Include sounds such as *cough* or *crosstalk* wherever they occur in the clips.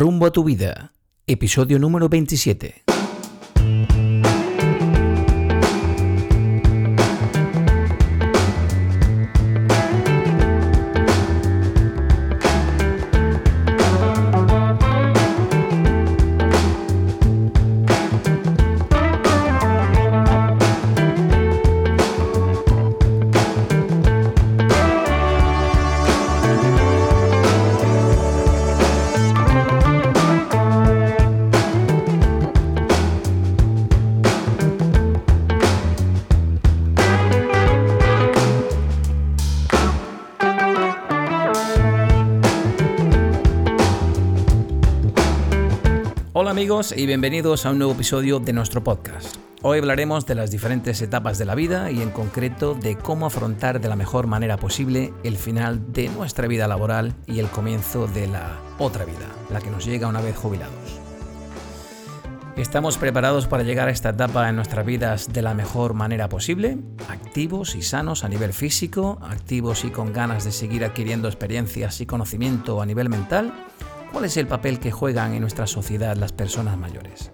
Rumbo a tu vida, episodio número 27. Y bienvenidos a un nuevo episodio de nuestro podcast. Hoy hablaremos de las diferentes etapas de la vida y en concreto de cómo afrontar de la mejor manera posible el final de nuestra vida laboral y el comienzo de la otra vida, la que nos llega una vez jubilados. ¿Estamos preparados para llegar a esta etapa en nuestras vidas de la mejor manera posible? Activos y sanos a nivel físico, activos y con ganas de seguir adquiriendo experiencias y conocimiento a nivel mental ¿Cuál es el papel que juegan en nuestra sociedad las personas mayores?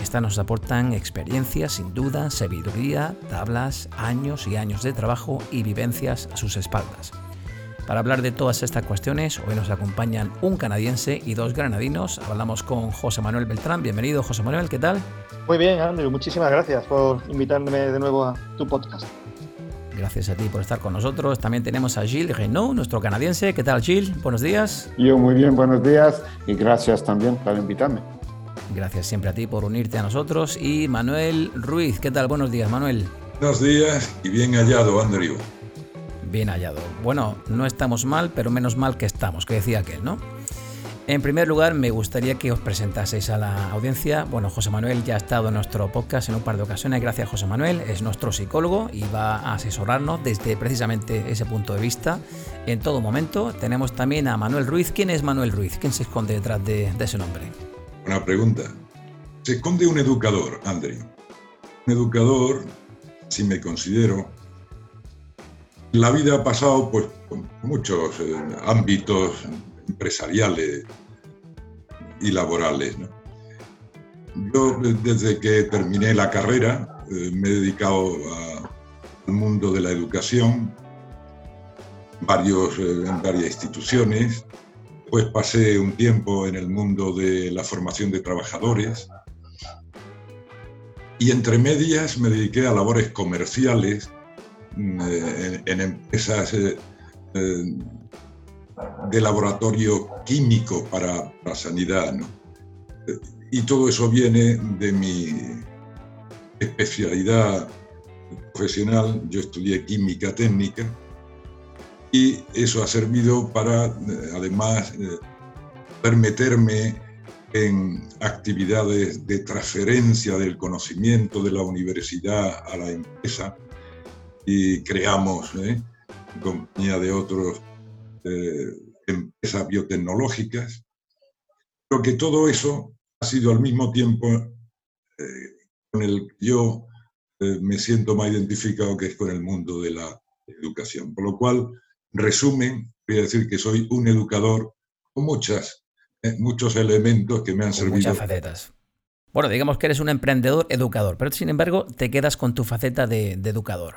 Estas nos aportan experiencias, sin duda, sabiduría, tablas, años y años de trabajo y vivencias a sus espaldas. Para hablar de todas estas cuestiones, hoy nos acompañan un canadiense y dos granadinos. Hablamos con José Manuel Beltrán. Bienvenido, José Manuel, ¿qué tal? Muy bien, Andrew. Muchísimas gracias por invitarme de nuevo a tu podcast. Gracias a ti por estar con nosotros. También tenemos a Gilles Renault, nuestro canadiense. ¿Qué tal, Gilles? Buenos días. Yo muy bien, buenos días y gracias también por invitarme. Gracias siempre a ti por unirte a nosotros. Y Manuel Ruiz, ¿qué tal? Buenos días, Manuel. Buenos días y bien hallado, Andrew. Bien hallado. Bueno, no estamos mal, pero menos mal que estamos, que decía aquel, ¿no? En primer lugar, me gustaría que os presentaseis a la audiencia. Bueno, José Manuel ya ha estado en nuestro podcast en un par de ocasiones. Gracias, José Manuel. Es nuestro psicólogo y va a asesorarnos desde precisamente ese punto de vista en todo momento. Tenemos también a Manuel Ruiz. ¿Quién es Manuel Ruiz? ¿Quién se esconde detrás de, ese nombre? Una pregunta. Se esconde un educador, André. Un educador, si me considero, la vida ha pasado pues, por muchos eh, ámbitos empresariales y laborales. Yo desde que terminé la carrera eh, me he dedicado al mundo de la educación varios, eh, en varias instituciones, pues pasé un tiempo en el mundo de la formación de trabajadores y entre medias me dediqué a labores comerciales mm, eh, en, empresas de laboratorio químico para la sanidad. Y todo eso viene de mi especialidad profesional. Yo estudié química técnica y eso ha servido para, además, permitirme en actividades de transferencia del conocimiento de la universidad a la empresa y creamos, ¿eh? en compañía de otros eh, empresas biotecnológicas, pero que todo eso ha sido al mismo tiempo eh, con el que yo eh, me siento más identificado, que es con el mundo de la educación. Por lo cual, resumen, voy a decir que soy un educador con muchas, muchos elementos que me han servido. Muchas facetas. Bueno, digamos que eres un emprendedor educador, pero sin embargo te quedas con tu faceta de educador.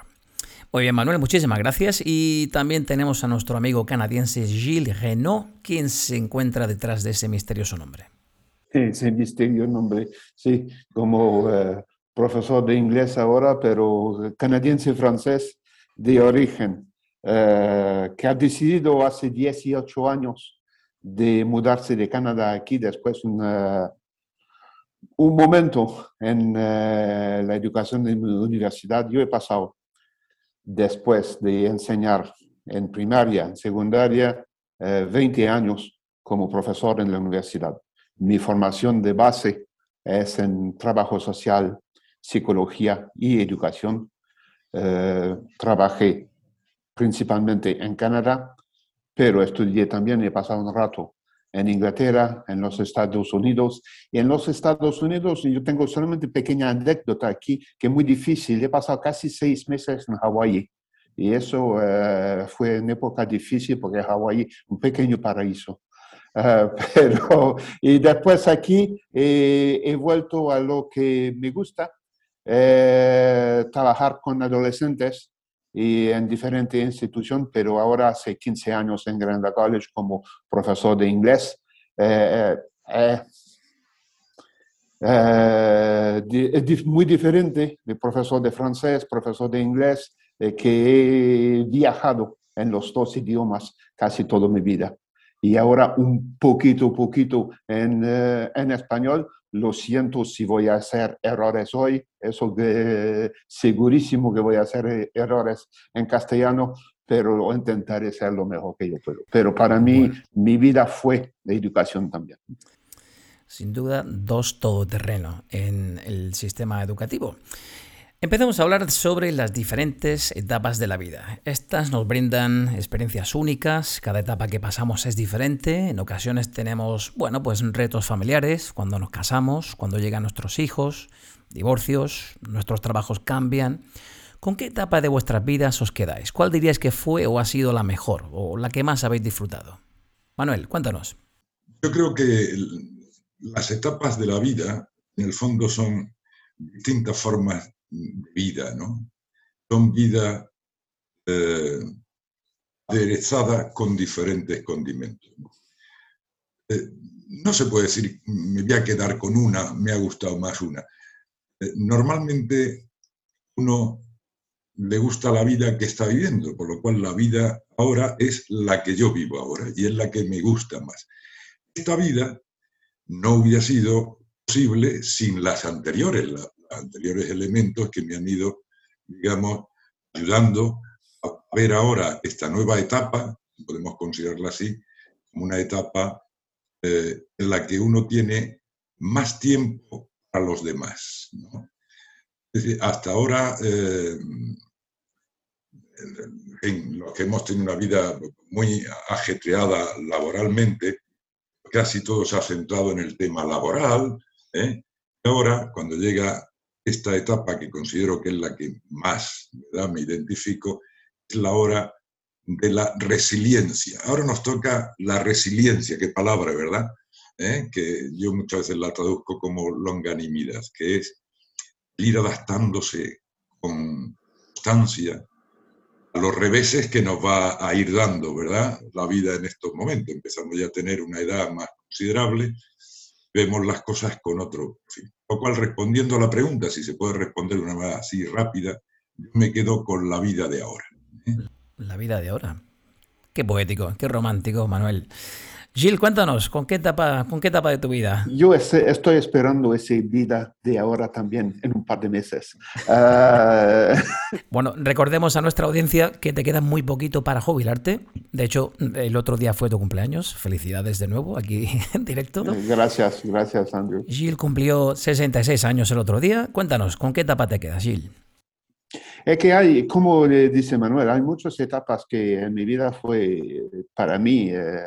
Muy bien, Manuel, muchísimas gracias. Y también tenemos a nuestro amigo canadiense Gilles Renault, quien se encuentra detrás de ese misterioso nombre. Ese misterioso nombre, sí, como eh, profesor de inglés ahora, pero canadiense-francés de origen, eh, que ha decidido hace 18 años de mudarse de Canadá aquí después un, uh, un momento en la educación de la universidad. Yo he pasado después de enseñar en primaria, en secundaria, 20 eh, años como profesor en la universidad. Mi formación de base es en trabajo social, psicología y educación. Eh, trabajé principalmente en Canadá, pero estudié también, he pasado un rato en Inglaterra, en los Estados Unidos. Y en los Estados Unidos, yo tengo solamente pequeña anécdota aquí, que es muy difícil. He pasado casi seis meses en Hawái. Y eso eh, fue una época difícil porque Hawái un pequeño paraíso. *laughs* pero, y después aquí he vuelto a lo que me gusta, trabajar con adolescentes y en diferentes instituciones, pero ahora hace 15 años en Grand College como profesor de inglés. Eh, eh, eh, es muy diferente de profesor de francés, profesor de inglés, que he viajado en los dos idiomas casi toda mi vida. Y ahora un poquito, poquito en, en español, lo siento si voy a hacer errores hoy, eso de, segurísimo que voy a hacer eh, errores en castellano, pero intentaré ser lo mejor que yo puedo. Pero para mí, mi vida fue de educación también. Sin duda, dos todoterreno en el sistema educativo. Empezamos a hablar sobre las diferentes etapas de la vida. Estas nos brindan experiencias únicas, cada etapa que pasamos es diferente, en ocasiones tenemos, bueno, pues retos familiares, cuando nos casamos, cuando llegan nuestros hijos, divorcios, nuestros trabajos cambian. ¿Con qué etapa de vuestras vidas os quedáis? ¿Cuál diríais que fue o ha sido la mejor o la que más habéis disfrutado? Manuel, cuéntanos. Yo creo que las etapas de la vida, en el fondo, son distintas formas vida, ¿no? Son vida eh, aderezada con diferentes condimentos. Eh, no se puede decir, me voy a quedar con una, me ha gustado más una. Eh, normalmente uno le gusta la vida que está viviendo, por lo cual la vida ahora es la que yo vivo ahora y es la que me gusta más. Esta vida no hubiera sido posible sin las anteriores, la, anteriores elementos que me han ido, digamos, ayudando a ver ahora esta nueva etapa, podemos considerarla así, como una etapa eh, en la que uno tiene más tiempo para los demás. Es decir, hasta ahora, eh, en los que hemos tenido una vida muy ajetreada laboralmente, casi todo se ha centrado en el tema laboral. ¿eh? Ahora, cuando llega esta etapa que considero que es la que más me identifico, es la hora de la resiliencia. Ahora nos toca la resiliencia, qué palabra, ¿verdad? ¿Eh? Que yo muchas veces la traduzco como longanimidad, que es ir adaptándose con constancia a los reveses que nos va a ir dando, ¿verdad? La vida en estos momentos, empezando ya a tener una edad más considerable, vemos las cosas con otro fin. Lo cual, respondiendo a la pregunta, si se puede responder de una manera así rápida, yo me quedo con la vida de ahora. ¿eh? La vida de ahora. Qué poético, qué romántico, Manuel. Gil, cuéntanos, ¿con qué, etapa, ¿con qué etapa de tu vida? Yo estoy esperando esa vida de ahora también, en un par de meses. Ah, *laughs* bueno, recordemos a nuestra audiencia que te queda muy poquito para jubilarte. De hecho, el otro día fue tu cumpleaños. Felicidades de nuevo aquí *laughs* en directo. Gracias, gracias, Andrew. Gil cumplió 66 años el otro día. Cuéntanos, ¿con qué etapa te quedas, Gil? Es que hay, como dice Manuel, hay muchas etapas que en mi vida fue para mí eh,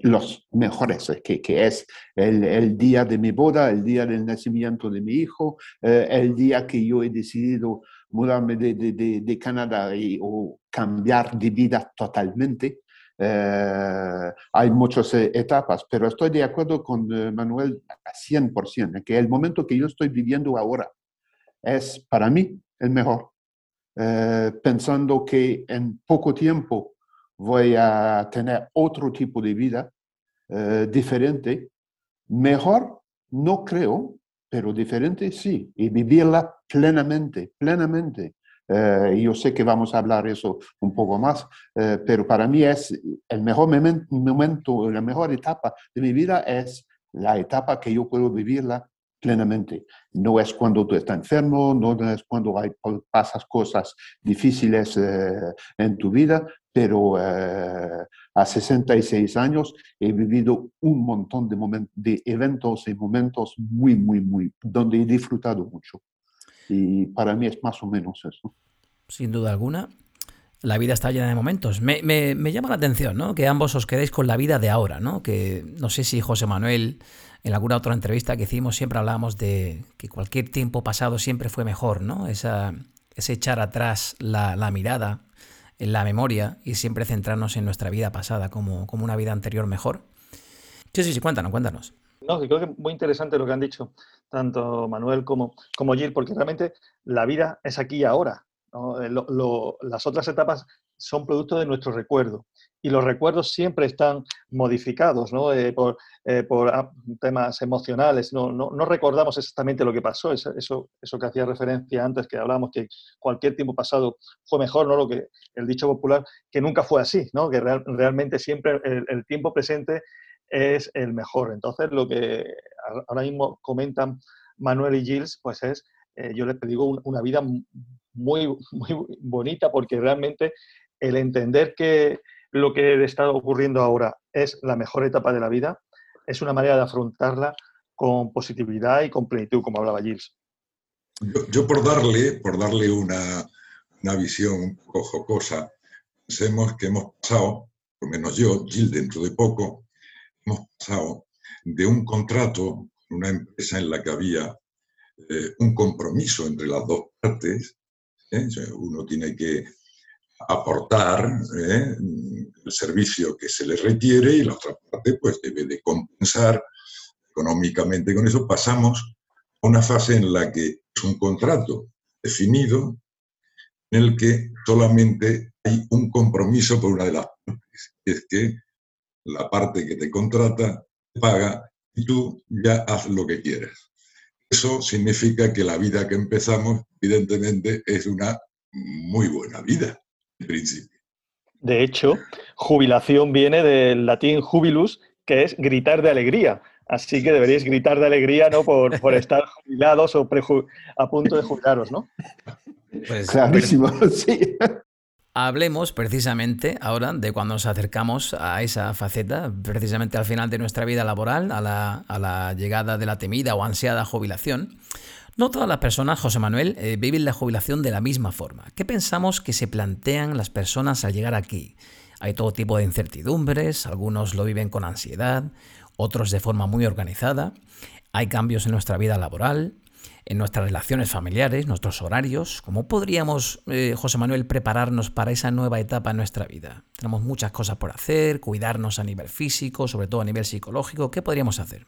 los mejores, que, que es el, el, día de mi boda, el día del nacimiento de mi hijo, eh, el día que yo he decidido mudarme de, de, de, Canadá y, o cambiar de vida totalmente. Eh, hay muchas etapas, pero estoy de acuerdo con Manuel a 100%, que el momento que yo estoy viviendo ahora es para mí el mejor. Eh, pensando que en poco tiempo voy a tener otro tipo de vida eh, diferente. Mejor, no creo, pero diferente sí, y vivirla plenamente, plenamente. Eh, yo sé que vamos a hablar eso un poco más, pero para mí es el mejor momento, la mejor etapa de mi vida es la etapa que yo puedo vivirla plenamente. No es cuando tú estás enfermo, no es cuando hay, pasas cosas difíciles eh, en tu vida, pero eh, a 66 años he vivido un montón de, de eventos y momentos muy, muy, muy, donde he disfrutado mucho. Y para mí es más o menos eso. Sin duda alguna. La vida está llena de momentos. Me, me, me llama la atención, ¿no? Que ambos os quedéis con la vida de ahora, ¿no? Que no sé si José Manuel en alguna otra entrevista que hicimos siempre hablábamos de que cualquier tiempo pasado siempre fue mejor, ¿no? Esa, ese echar atrás la, mirada la memoria y siempre centrarnos en nuestra vida pasada como, como una vida anterior mejor. Sí, sí, sí, cuéntanos, cuéntanos. No, creo que es muy interesante lo que han dicho tanto Manuel como, como Gil, porque realmente la vida es aquí y ahora. Eh, las otras etapas son producto de nuestro recuerdo y los recuerdos siempre están modificados ¿no? Eh, por, eh, por, ah, temas emocionales. No, no, recordamos exactamente lo que pasó, eso, eso, que hacía referencia antes, que hablábamos que cualquier tiempo pasado fue mejor, ¿no? lo que el dicho popular, que nunca fue así, ¿no? que realmente siempre el, el, tiempo presente es el mejor. Entonces, lo que ahora mismo comentan Manuel y Gilles, pues es, eh, yo les digo, una vida muy, muy bonita porque realmente el entender que lo que está ocurriendo ahora es la mejor etapa de la vida, es una manera de afrontarla con positividad y con plenitud, como hablaba Gilles. Yo, por darle, por darle una, una, visión un poco jocosa, pensemos que hemos pasado, por menos yo, Gilles dentro de poco, hemos pasado de un contrato con una empresa en la que había eh, un compromiso entre las dos partes, ¿eh? uno tiene que aportar ¿eh? el servicio que se le requiere y la otra parte pues debe de compensar económicamente con eso. Pasamos a una fase en la que es un contrato definido en el que solamente hay un compromiso por una de las partes, es que la parte que te contrata te paga y tú ya haz lo que quieras. Eso significa que la vida que empezamos, evidentemente, es una muy buena vida, *laughs* principio. De hecho, jubilación viene del latín jubilus, que es gritar de alegría. Así que deberíais gritar de alegría, ¿no? Por, *laughs* por estar jubilados o a punto de jubilaros, ¿no? Pues, Clarísimo, *laughs* sí. Hablemos precisamente ahora de cuando nos acercamos a esa faceta, precisamente al final de nuestra vida laboral, a la, llegada de la temida o ansiada jubilación. No todas las personas, José Manuel, eh, viven la jubilación de la misma forma. ¿Qué pensamos que se plantean las personas al llegar aquí? Hay todo tipo de incertidumbres, algunos lo viven con ansiedad, otros de forma muy organizada. Hay cambios en nuestra vida laboral, en nuestras relaciones familiares, nuestros horarios. ¿Cómo podríamos, eh, José Manuel, prepararnos para esa nueva etapa en nuestra vida? Tenemos muchas cosas por hacer, cuidarnos a nivel físico, sobre todo a nivel psicológico. ¿Qué podríamos hacer?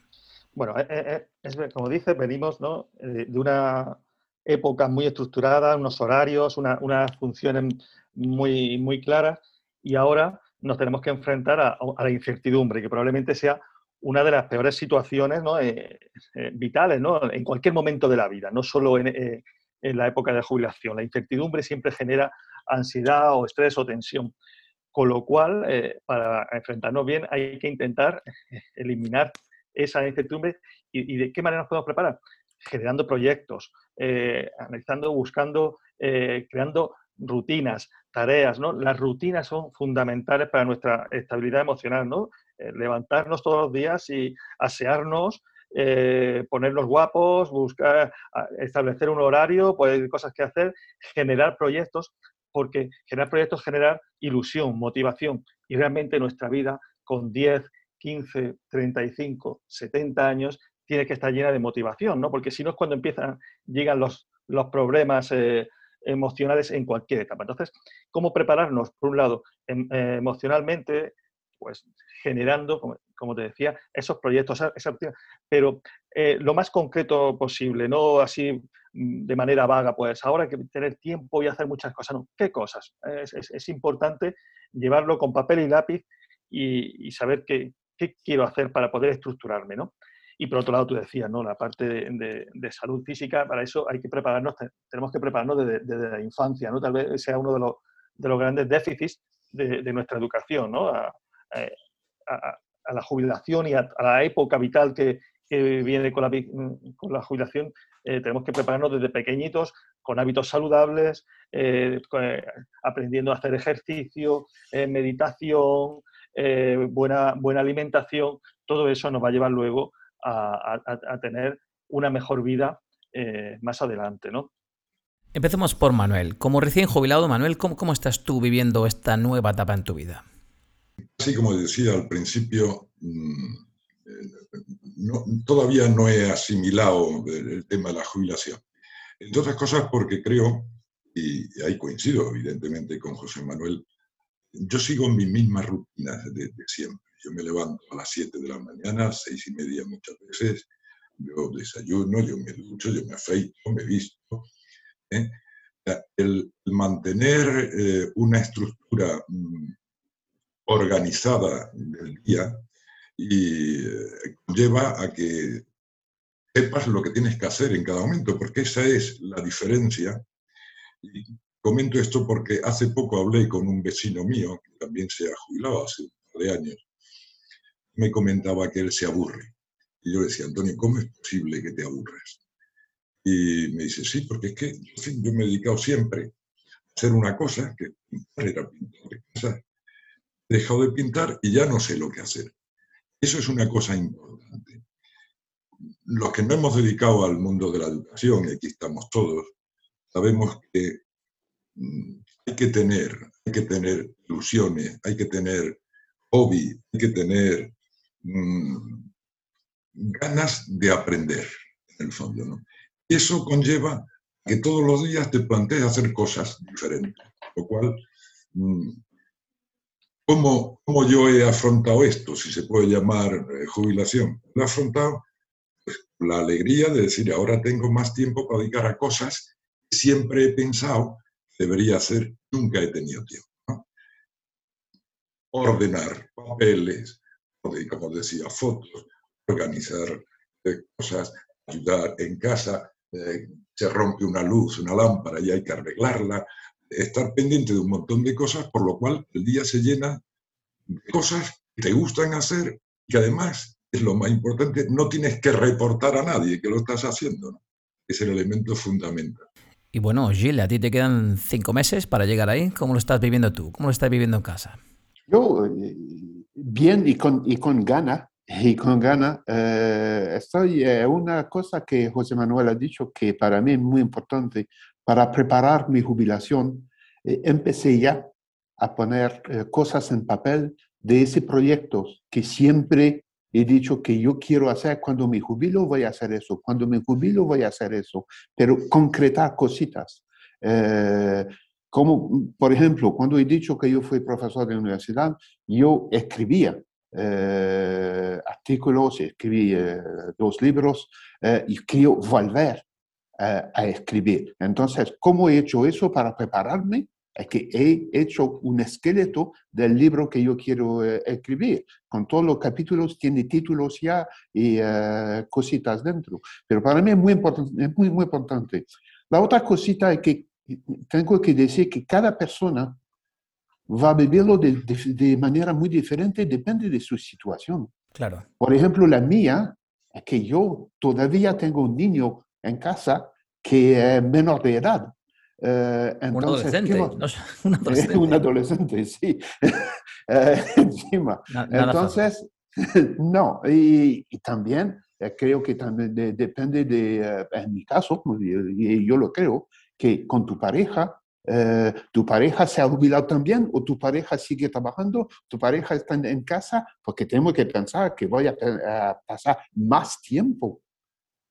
Bueno, eh, eh, es, como dices, venimos de una época muy estructurada, unos horarios, unas funciones muy, muy claras y ahora nos tenemos que enfrentar a la incertidumbre, que probablemente sea una de las peores situaciones eh, eh, vitales en cualquier momento de la vida, no solo eh, en, la época de jubilación. La incertidumbre siempre genera ansiedad o estrés o tensión. Con lo cual, para enfrentarnos bien, hay que intentar *laughs* eliminar esa incertidumbre. ¿Y, de qué manera nos podemos preparar? Generando proyectos, analizando, buscando, creando rutinas, tareas, ¿no? Las rutinas son fundamentales para nuestra estabilidad emocional, ¿no? Eh, levantarnos todos los días y asearnos, eh, ponernos guapos, buscar, establecer un horario, pues cosas que hacer, generar proyectos, porque generar proyectos generar ilusión, motivación. Y realmente nuestra vida con 10, 15, 35, 70 años tiene que estar llena de motivación, ¿no? Porque si no es cuando empiezan, llegan los, los problemas eh, emocionales en cualquier etapa. Entonces, ¿cómo prepararnos, por un lado, em, emocionalmente, pues generando, como, te decía, esos proyectos, esa, pero eh, lo más concreto posible, no así mm, de manera vaga, pues ahora hay que tener tiempo y hacer muchas cosas, ¿qué cosas? Es, importante llevarlo con papel y lápiz y, saber qué, quiero hacer para poder estructurarme, ¿no? Y por otro lado, tú decías, ¿no? La parte de, salud física, para eso hay que prepararnos, tenemos que prepararnos desde, la infancia, ¿no? Tal vez sea uno de los, de los grandes déficits de, nuestra educación, ¿no? Eh, a, la jubilación y a, la época vital que, viene con la, con la jubilación, eh, tenemos que prepararnos desde pequeñitos con hábitos saludables, eh, aprendiendo a hacer ejercicio, meditación, buena, buena alimentación. Todo eso nos va a llevar luego a, tener una mejor vida más adelante, ¿no? Empecemos por Manuel. Como recién jubilado, Manuel, ¿cómo, ¿cómo estás tú viviendo esta nueva etapa en tu vida? Así como decía al principio, mm, eh, todavía no he asimilado el tema de la jubilación. Entre otras cosas porque creo, y ahí coincido evidentemente con José Manuel, yo sigo mis mismas rutinas de, siempre. Yo me levanto a las 7 de la mañana, seis y media muchas veces, yo desayuno, yo me ducho, yo me afeito, me visto. ¿eh? El, mantener eh, una estructura mm, organizada del día y eh, lleva a que sepas lo que tienes que hacer en cada momento, porque esa es la diferencia. Y comento esto porque hace poco hablé con un vecino mío, que también se ha jubilado hace un par de años, me comentaba que él se aburre. Y yo le decía, Antonio, ¿cómo es posible que te aburres? Y me dice, sí, porque es que yo me he dedicado siempre a hacer una cosa, que era pintor de casa, he dejado de pintar y ya no sé lo que hacer. Eso es una cosa importante. Los que no hemos dedicado al mundo de la educación, y aquí estamos todos, sabemos que mm, hay que tener, hay que tener ilusiones, hay que tener hobby, hay que tener mm, ganas de aprender, en el fondo. eso conlleva que todos los días te plantees hacer cosas diferentes, lo cual mm, ¿Cómo, ¿Cómo, yo he afrontado esto, si se puede llamar eh, jubilación? Lo he afrontado pues, la alegría de decir, ahora tengo más tiempo para dedicar a cosas que siempre he pensado que debería hacer, nunca he tenido tiempo. Ordenar papeles, como decía, fotos, organizar eh, cosas, ayudar en casa, eh, se rompe una luz, una lámpara y hay que arreglarla, estar pendiente de un montón de cosas, por lo cual el día se llena de cosas que te gustan hacer y además, es lo más importante, no tienes que reportar a nadie que lo estás haciendo. Es el elemento fundamental. Y bueno, Gilles, a ti te quedan cinco meses para llegar ahí. ¿Cómo lo estás viviendo tú? ¿Cómo lo estás viviendo en casa? Yo, eh, bien y con, y con gana, y con gana, eh, estoy, eh, una cosa que José Manuel ha dicho que para mí es muy importante, para preparar mi jubilación, eh, empecé ya a poner eh, cosas en papel de ese proyecto que siempre he dicho que yo quiero hacer cuando me jubilo voy a hacer eso, cuando me jubilo voy a hacer eso, pero concretar cositas. Eh, como, por ejemplo, cuando he dicho que yo fui profesor de universidad, yo escribía artículos, escribí dos libros y quiero volver a escribir. Entonces, ¿cómo he hecho eso para prepararme? Es que he hecho un esqueleto del libro que yo quiero eh, escribir. Con todos los capítulos tiene títulos ya y eh, cositas dentro. Pero para mí es muy importante, muy, muy importante. La otra cosita es que tengo que decir que cada persona va a vivirlo de, de manera muy diferente, depende de su situación. Claro. Por ejemplo, la mía es que yo todavía tengo un niño en casa que es menor de edad. Eh, entonces, *laughs* un adolescente, un adolescente. un adolescente, sí. *laughs* eh, encima. entonces, *laughs* no, y, y también eh, creo que también de, depende de, eh, en mi caso, y yo lo creo, que con tu pareja, eh, tu pareja se ha jubilado también o tu pareja sigue trabajando, tu pareja está en, casa, porque tengo que pensar que voy a, a pasar más tiempo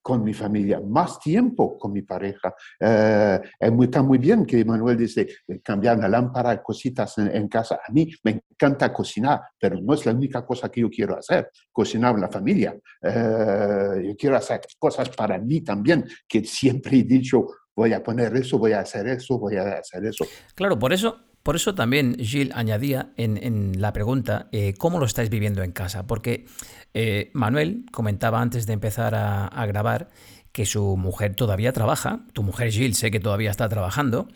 con mi familia, más tiempo con mi pareja. Eh, está muy bien que Manuel dice eh, cambiar la lámpara, cositas en, casa. A mí me encanta cocinar, pero no es la única cosa que yo quiero hacer, cocinar la familia. Eh, yo quiero hacer cosas para mí también, que siempre he dicho, voy a poner eso, voy a hacer eso, voy a hacer eso. Claro, por eso por eso también Gilles añadía en, la pregunta eh, cómo lo estáis viviendo en casa, porque eh, Manuel comentaba antes de empezar a, grabar que su mujer todavía trabaja, tu mujer Gilles sé que todavía está trabajando,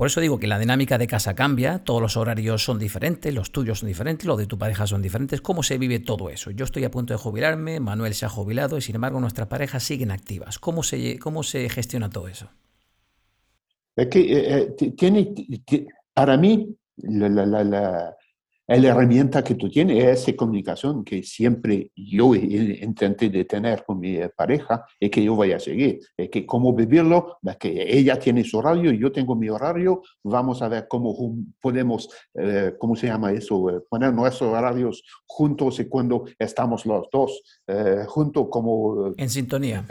por eso digo que la dinámica de casa cambia, todos los horarios son diferentes, los tuyos son diferentes, los de tu pareja son diferentes. ¿Cómo se vive todo eso? Yo estoy a punto de jubilarme, Manuel se ha jubilado y sin embargo nuestras parejas siguen activas. ¿Cómo se, cómo se gestiona todo eso? Es que eh, tiene, para mí, la, herramienta que tú tienes es esa comunicación que siempre yo intenté de tener con mi pareja y que yo voy a seguir. Es que cómo vivirlo, que ella tiene su horario, yo tengo mi horario, vamos a ver cómo podemos, eh, ¿cómo se llama eso? Eh, poner nuestros horarios juntos y cuando estamos los dos eh, juntos como... En sintonía.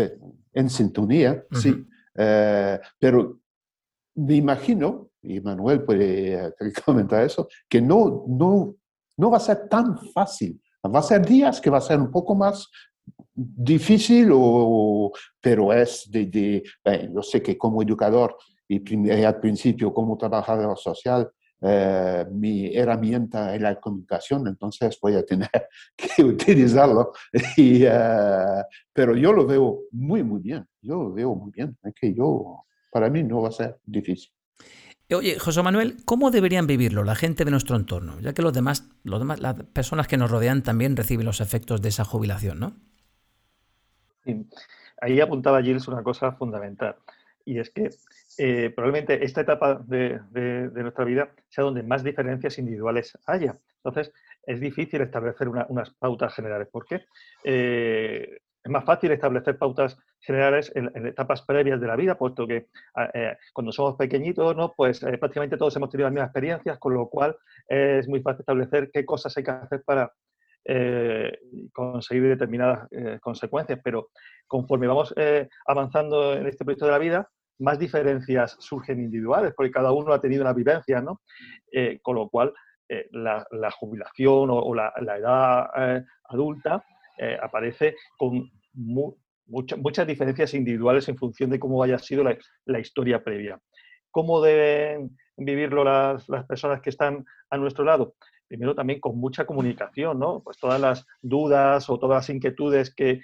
En sintonía, sí. pero me imagino y Manuel puede comentar eso, que no, no, no va a ser tan fácil Va a ser días que va a ser un poco más difícil, o, pero es de, de yo sé que como educador y, al principio como trabajador social, eh, mi herramienta es la comunicación, entonces voy a tener *laughs* que utilizarlo. Y, eh, pero yo lo veo muy, muy bien. Yo lo veo muy bien. Que yo, para mí no va a ser difícil. Oye, José Manuel, ¿cómo deberían vivirlo la gente de nuestro entorno? Ya que los demás, los demás, las personas que nos rodean también reciben los efectos de esa jubilación, ¿no? Ahí apuntaba Gilles una cosa fundamental, y es que eh, probablemente esta etapa de, nuestra vida sea donde más diferencias individuales haya. Entonces, es difícil establecer unas pautas generales. ¿Por qué? Eh, es más fácil establecer pautas generales en, etapas previas de la vida, puesto que ah, eh, cuando somos pequeñitos, ¿no? pues eh, prácticamente todos hemos tenido las mismas experiencias, con lo cual es muy fácil establecer qué cosas hay que hacer para eh, conseguir determinadas consecuencias. Pero conforme vamos avanzando en este proyecto de la vida, más diferencias surgen individuales, porque cada uno ha tenido una vivencia, ¿no? con lo cual la, jubilación o, la, la, edad adulta aparece con muchas diferencias individuales en función de cómo haya sido la, historia previa. ¿Cómo deben vivirlo las, personas que están a nuestro lado? Primero también con mucha comunicación, ¿no? Pues todas las dudas o todas las inquietudes que,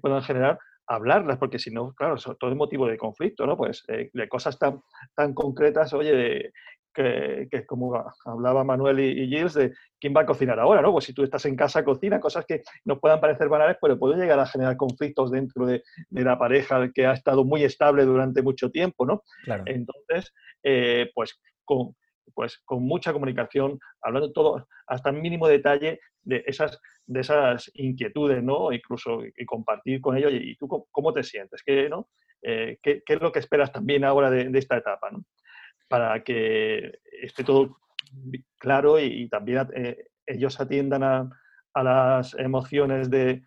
puedan generar, hablarlas, porque si no, claro, todo es motivo de conflicto, ¿no? Pues eh, de cosas tan, tan concretas, oye, que, que, como hablaba Manuel y, Gilles, de quién va a cocinar ahora, ¿no? Pues si tú estás en casa, cocina, cosas que nos puedan parecer banales, pero pueden llegar a generar conflictos dentro de, la pareja que ha estado muy estable durante mucho tiempo, ¿no? Entonces, eh, pues con pues con mucha comunicación, hablando todo hasta el mínimo detalle de esas, de esas inquietudes, ¿no? Incluso y compartir con ellos, y, tú cómo te sientes, ¿Qué, no? Eh, ¿qué, ¿qué, es lo que esperas también ahora de, de esta etapa, ¿no? Para que esté todo claro y, también eh, ellos atiendan a, las emociones de,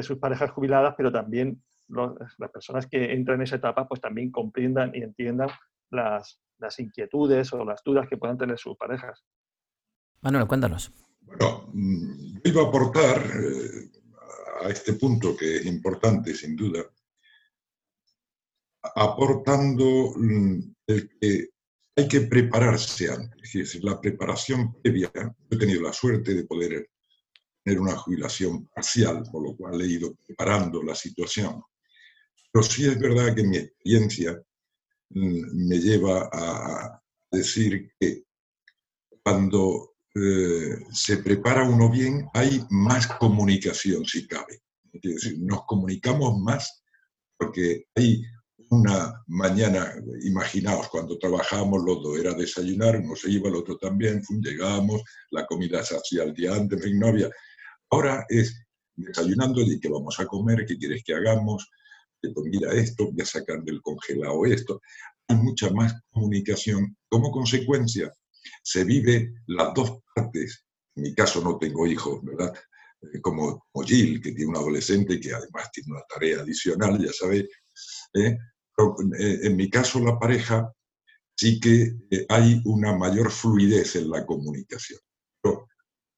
sus parejas jubiladas, pero también las personas que entran en esa etapa pues también comprendan y entiendan las, inquietudes o las dudas que puedan tener sus parejas. Manuel, cuéntanos. Bueno, yo iba a aportar eh, a este punto que es importante, sin duda, aportando mm, el que hay que prepararse antes. Es decir, la preparación previa, he tenido la suerte de poder tener una jubilación parcial, por lo cual he ido preparando la situación. Pero sí es verdad que mi experiencia mm, me lleva a decir que cuando eh, se prepara uno bien, hay más comunicación, si cabe. Es decir, nos comunicamos más porque hay una mañana, imaginaos, cuando trabajábamos los dos, era desayunar, uno se iba, el otro también, llegábamos, la comida se hacía al día antes, en fin, no había. Ahora es desayunando y qué vamos a comer, qué quieres que hagamos, pues mira esto, voy a sacar del congelado esto. Hay mucha más comunicación. Como consecuencia, se vive las dos partes. En mi caso no tengo hijos, ¿verdad? Eh, como, como Jill, que tiene un adolescente que además tiene una tarea adicional, ya sabéis, ¿eh? Eh, en mi caso, la pareja, sí que eh, hay una mayor fluidez en la comunicación.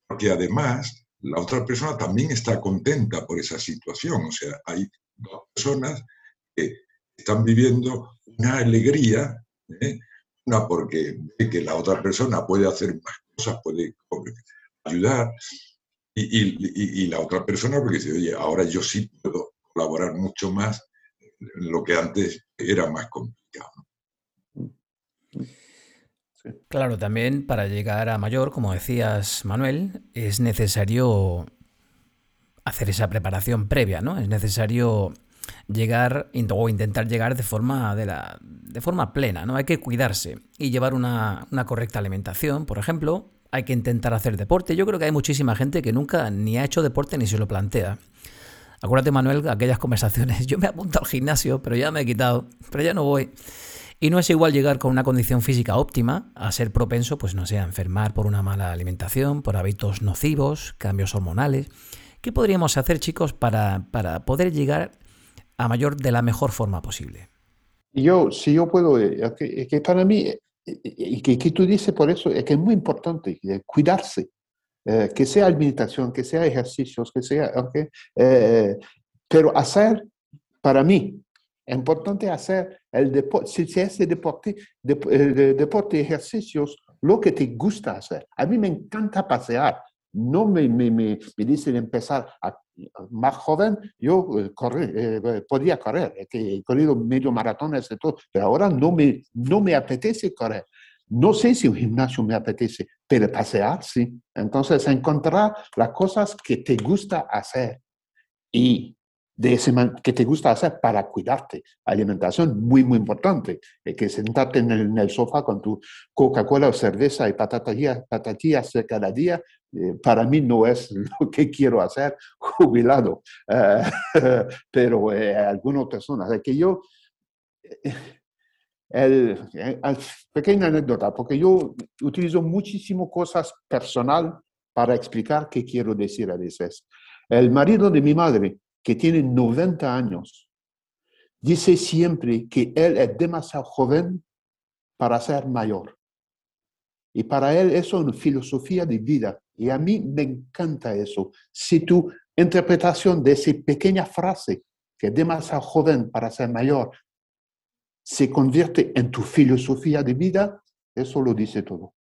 Porque además, la otra persona también está contenta por esa situación. O sea, hay dos personas que están viviendo una alegría, ¿eh? una porque ve que la otra persona puede hacer más cosas, puede ayudar, y, y la otra persona porque dice, oye, ahora yo sí puedo colaborar mucho más lo que antes era más complicado. Claro, también para llegar a mayor, como decías Manuel, es necesario hacer esa preparación previa, ¿no? Es necesario llegar o intentar llegar de forma, de, la, de forma plena, ¿no? Hay que cuidarse y llevar una, una correcta alimentación, por ejemplo. Hay que intentar hacer deporte. Yo creo que hay muchísima gente que nunca ni ha hecho deporte ni se lo plantea. Acuérdate, Manuel, aquellas conversaciones. *laughs* Yo me apunto al gimnasio, pero ya me he quitado, pero ya no voy. Y no es igual llegar con una condición física óptima a ser propenso, pues no sé, a enfermar por una mala alimentación, por hábitos nocivos, cambios hormonales. ¿Qué podríamos hacer, chicos, para, para poder llegar a mayor de la mejor forma posible? Yo, si yo puedo, eh, que, para mí, eh, y que, que, tú dices por eso, es que es muy importante cuidarse, eh, que sea alimentación, que sea ejercicios, que sea, eh, pero hacer, para mí, es importante hacer el deporte, si se hace deporte, deporte, ejercicios, lo que te gusta hacer. A mí me encanta pasear. No me, me, me, me dicen empezar a, más joven, yo correr, podía correr, he corrido medio maratón, todo, pero ahora no me, no me apetece correr. No sé si un gimnasio me apetece, pero pasear sí. Entonces, encontrar las cosas que te gusta hacer y de ese que te gusta hacer para cuidarte. Alimentación muy, muy importante. que sentarte en el, sofá con tu Coca-Cola o cerveza y patatillas, patatillas cada día, eh, para mí no es *laughs* lo que quiero hacer jubilado. Eh, *laughs* pero eh, algunas personas, que yo el, pequeña anécdota, porque yo utilizo muchísimo cosas personal para explicar qué quiero decir a veces. El marido de mi madre, que tiene 90 años, dice siempre que él es demasiado joven para ser mayor. Y para él eso es una filosofía de vida. Y a mí me encanta eso. Si tu interpretación de esa pequeña frase, que es demasiado joven para ser mayor, se convierte en tu filosofía de vida, eso lo dice todo.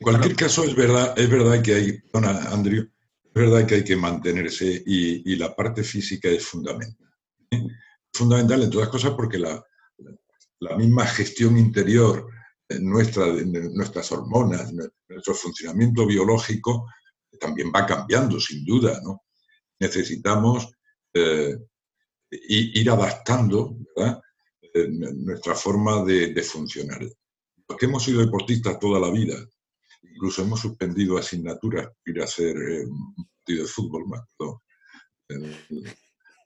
En cualquier caso, es verdad, es verdad que hay, Andrew, es verdad que hay que mantenerse y, la parte física es fundamental. ¿eh? Fundamental en todas cosas porque la, la misma gestión interior eh, nuestra, nuestras hormonas, nuestro funcionamiento biológico también va cambiando, sin duda. ¿no? Necesitamos eh, ir adaptando eh, nuestra forma de, funcionar. Los que hemos sido deportistas toda la vida, incluso hemos suspendido asignaturas para ir a hacer eh, un partido de fútbol, como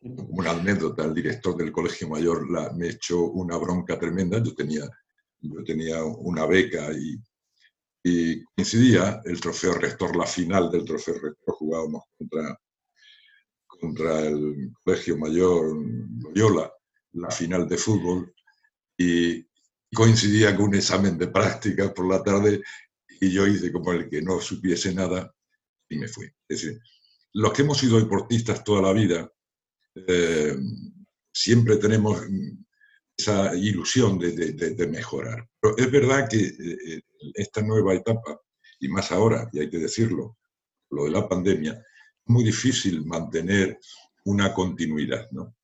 una anécdota, el director del colegio mayor me echó una bronca tremenda. Yo tenía, yo tenía una beca y, y coincidía el trofeo rector, la final del trofeo rector, jugábamos contra contra el Colegio Mayor Loyola, la final de fútbol, y coincidía con un examen de práctica por la tarde y yo hice como el que no supiese nada y me fui. Es decir, los que hemos sido deportistas toda la vida, eh, siempre tenemos esa ilusión de, mejorar. Pero es verdad que eh, esta nueva etapa, y más ahora, y hay que decirlo, lo de la pandemia, muy difícil mantener una continuidad. ¿no?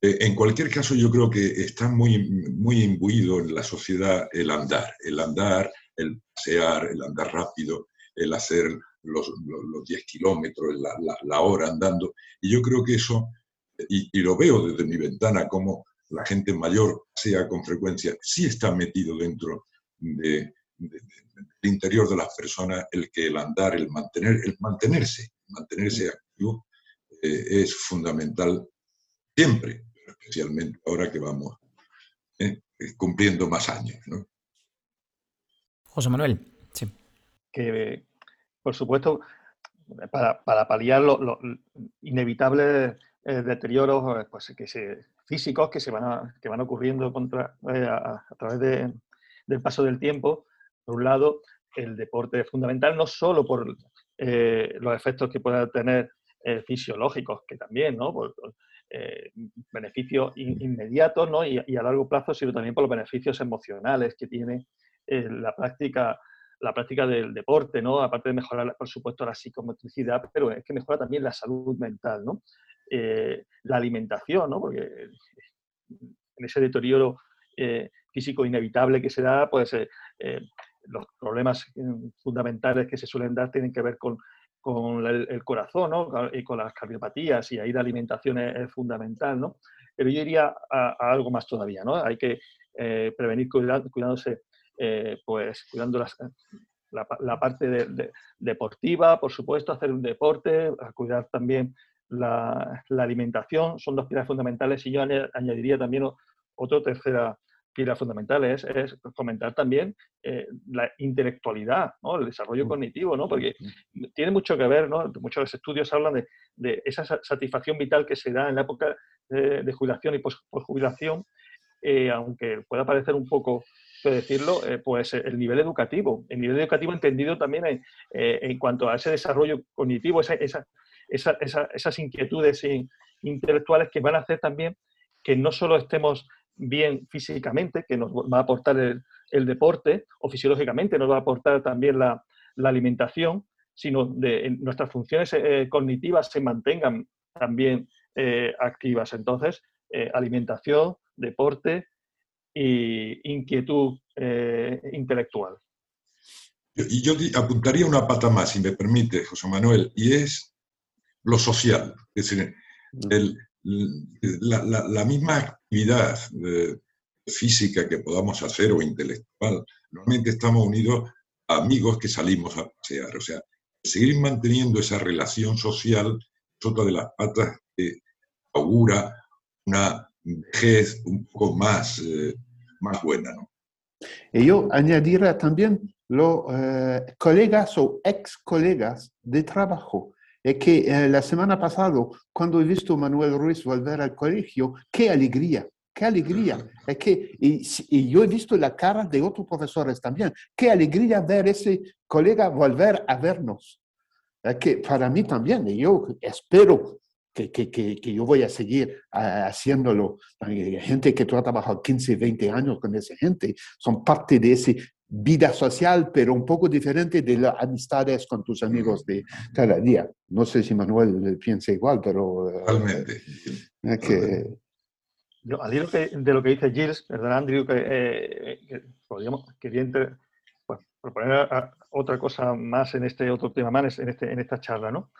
Eh, en cualquier caso, yo creo que está muy, muy imbuido en la sociedad el andar, el andar, el pasear, el andar rápido, el hacer los, los, 10 kilómetros, la, la, hora andando. Y yo creo que eso, y, lo veo desde mi ventana, como la gente mayor sea con frecuencia, sí está metido dentro de, del interior de las personas el que el andar, el mantener, el mantenerse, mantenerse activo eh, es fundamental siempre, especialmente ahora que vamos eh, cumpliendo más años. José Manuel, sí. Que, por supuesto, para, paliar los inevitables eh, deterioros pues, que se, físicos que, se van, que van ocurriendo contra, a, través del paso del tiempo, por un lado, el deporte es fundamental no solo por eh, los efectos que pueda tener eh, fisiológicos, que también, ¿no? Por, eh, beneficios inmediatos ¿no? y, a largo plazo, sino también por los beneficios emocionales que tiene la práctica la práctica del deporte, ¿no? Aparte de mejorar, por supuesto, la psicomotricidad, pero es que mejora también la salud mental, ¿no? la alimentación, ¿no? Porque en ese deterioro físico inevitable que se da, pues los problemas mm, fundamentales que se suelen dar tienen que ver con, el, corazón y con las cardiopatías y ahí la alimentación es, fundamental. ¿no? Pero yo iría a, algo más todavía. ¿no? Hay que eh, prevenir cuidándose, eh, pues cuidando la, parte deportiva, por supuesto, hacer un deporte, cuidar también la, alimentación, son dos pilares fundamentales y yo añadiría también otro tercera pilar fundamental es, es fomentar también eh, la intelectualidad, ¿no? el desarrollo cognitivo, ¿no? porque tiene mucho que ver, ¿no? muchos estudios hablan de, de esa satisfacción vital que se da en la época de, jubilación y posjubilación, eh, aunque pueda parecer un poco que decirlo, eh, pues el nivel educativo. El nivel educativo entendido también en, en cuanto a ese desarrollo cognitivo, esas inquietudes intelectuales que van a hacer también que no solo estemos bien físicamente, que nos va a aportar el, deporte, o fisiológicamente nos va a aportar también la, alimentación, sino de nuestras funciones eh, cognitivas se mantengan también eh, activas. Entonces, eh, alimentación, deporte e inquietud intelectual. Y yo apuntaría una pata más, si me permite, José Manuel, y es lo social. Es decir, el, la, misma actividad eh, física que podamos hacer o intelectual, normalmente estamos unidos a amigos que salimos a pasear. O sea, seguir manteniendo esa relación social es otra de las patas que augura una vejez un poco más, eh, más buena. Y yo añadiría también los eh, colegas o ex colegas de trabajo es que eh, la semana pasada, cuando he visto a Manuel Ruiz volver al colegio, qué alegría, qué alegría. Es que, y, yo he visto la cara de otros profesores también, qué alegría ver ese colega volver a vernos. Es que para mí también, y yo espero que, que, que, yo voy a seguir ah, haciéndolo. Hay gente que tú has trabajado 15, 20 años con esa gente, son parte de ese vida social, pero un poco diferente de las amistades con tus amigos de cada día. No sé si Manuel piensa igual, pero... Eh, Totalmente. que... Yo, al hilo de lo que dice Gilles, perdón, Andrew, que, eh, que podríamos, quería pues, proponer otra cosa más en este otro tema más, en, este, en esta charla, ¿no?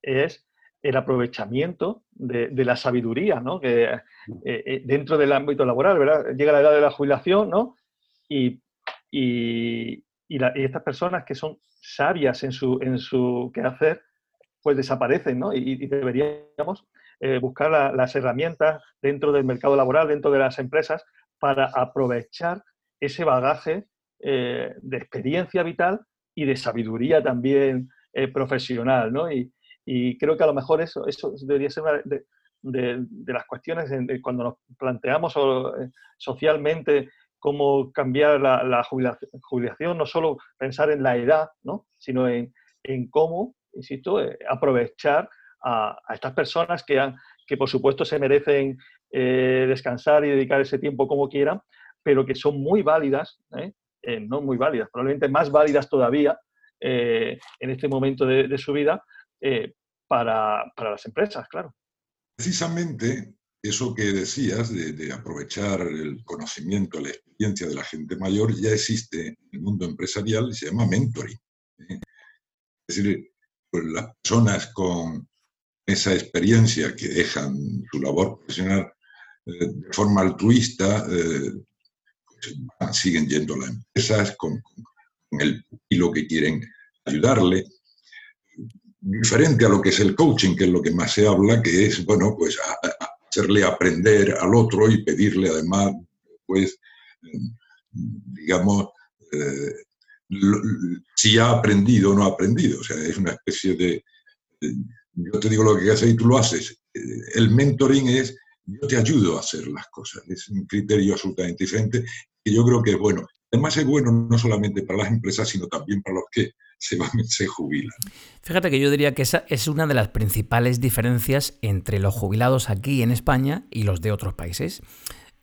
Es el aprovechamiento de, la sabiduría, ¿no? Que eh, dentro del ámbito laboral, ¿verdad? Llega la edad de la jubilación, ¿no? Y y, estas personas que son sabias en su, en su quehacer, pues desaparecen, ¿no? Y, deberíamos eh, buscar las herramientas dentro del mercado laboral, dentro de las empresas, para aprovechar ese bagaje eh, de experiencia vital y de sabiduría también eh, profesional, ¿no? Y, creo que a lo mejor eso, eso debería ser una de, de las cuestiones cuando nos planteamos socialmente cómo cambiar la, jubilación, no solo pensar en la edad, ¿no? sino en, cómo, insisto, eh, aprovechar a, estas personas que, por supuesto se merecen eh, descansar y dedicar ese tiempo como quieran, pero que son muy válidas, ¿eh? no muy válidas, probablemente más válidas todavía en este momento de, su vida para las empresas, claro. Precisamente eso que decías de, aprovechar el conocimiento, la experiencia de la gente mayor, ya existe en el mundo empresarial y se llama mentoring. ¿eh? Es decir, pues las personas con esa experiencia que dejan su labor profesional eh, de forma altruista, eh, pues, siguen yendo a las empresas con, el lo que quieren ayudarle diferente a lo que es el coaching, que es lo que más se habla, que es, bueno, pues hacerle aprender al otro y pedirle además, pues, digamos, eh, si ha aprendido o no ha aprendido. O sea, es una especie de, yo te digo lo que haces y tú lo haces. Eh, el mentoring es, yo te ayudo a hacer las cosas. Es un criterio absolutamente diferente que yo creo que es bueno. Además es bueno no solamente para las empresas, sino también para los que se, van, *laughs* se jubilan. Fíjate que yo diría que esa es una de las principales diferencias entre los jubilados aquí en España y los de otros países.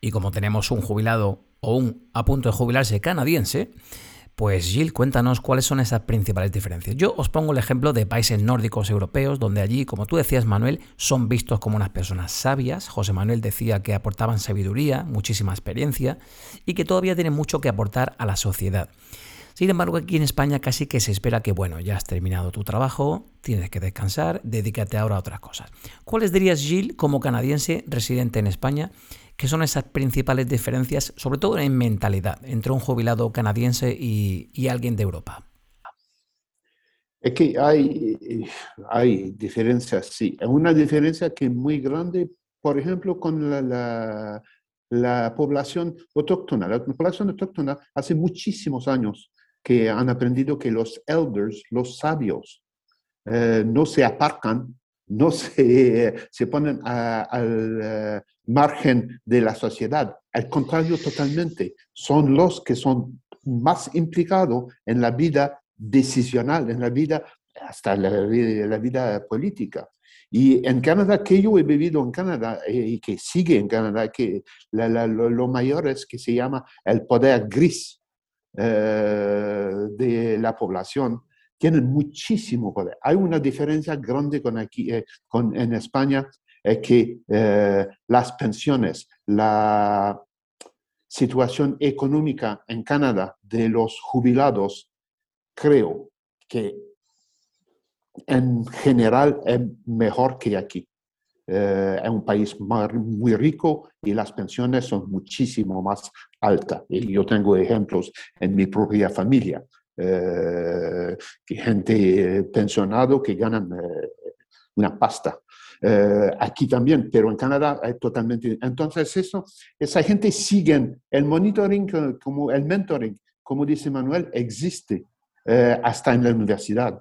Y como tenemos un jubilado o un a punto de jubilarse canadiense, pues Gil, cuéntanos cuáles son esas principales diferencias. Yo os pongo el ejemplo de países nórdicos europeos, donde allí, como tú decías, Manuel, son vistos como unas personas sabias. José Manuel decía que aportaban sabiduría, muchísima experiencia y que todavía tienen mucho que aportar a la sociedad. Sin embargo, aquí en España casi que se espera que, bueno, ya has terminado tu trabajo, tienes que descansar, dedícate ahora a otras cosas. ¿Cuáles dirías, Gil, como canadiense residente en España, ¿Qué son esas principales diferencias, sobre todo en mentalidad, entre un jubilado canadiense y, alguien de Europa? Es que hay, hay diferencias, sí. Una diferencia que es muy grande, por ejemplo, con la, la, población autóctona. La población autóctona hace muchísimos años que han aprendido que los elders, los sabios, eh, no se aparcan no *laughs* se, se ponen al eh, margen de la sociedad. Al contrario, totalmente. Son los que son más implicados en la vida decisional, en la vida, hasta la, la vida política. Y en Canadá, que yo he vivido en Canadá eh, y que sigue en Canadá, que lo, mayor es que se llama el poder gris eh, de la población, tienen muchísimo poder. Hay una diferencia grande con aquí, eh, con, en España, es que las pensiones, la situación económica en Canadá de los jubilados, creo que en general es mejor que aquí. Eh, es un país muy rico y las pensiones son muchísimo más altas. Yo tengo ejemplos en mi propia familia. Eh, gente pensionado que ganan eh, una pasta. aquí también, pero en Canadá es totalmente. Entonces, eso, esa gente sigue el monitoring, como el mentoring, como dice Manuel, existe hasta en la universidad.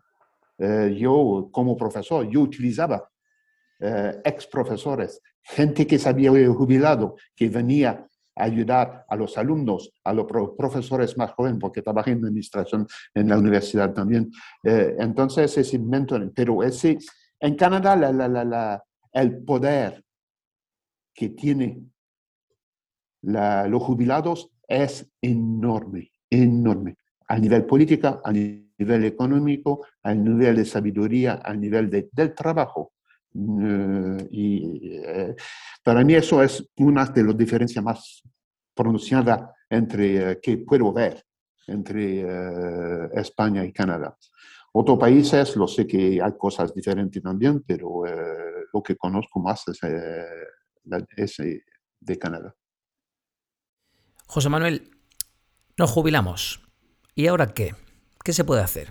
Eh, yo como profesor, yo utilizaba eh, ex profesores, gente que se había jubilado, que venía ayudar a los alumnos, a los profesores más jóvenes, porque trabajé en administración en la universidad también. Eh, entonces, ese mentoring, pero ese, en Canadá la, la, la, el poder que tienen los jubilados es enorme, enorme, a nivel político, a nivel económico, al nivel de sabiduría, al nivel de, del trabajo. Eh, y eh, para mí eso es una de las diferencias más pronunciadas entre, eh, que puedo ver entre España y Canadá. Otros países, lo sé que hay cosas diferentes también, pero lo que conozco más es, es de Canadá. José Manuel, nos jubilamos. ¿Y ahora qué? ¿Qué se puede hacer?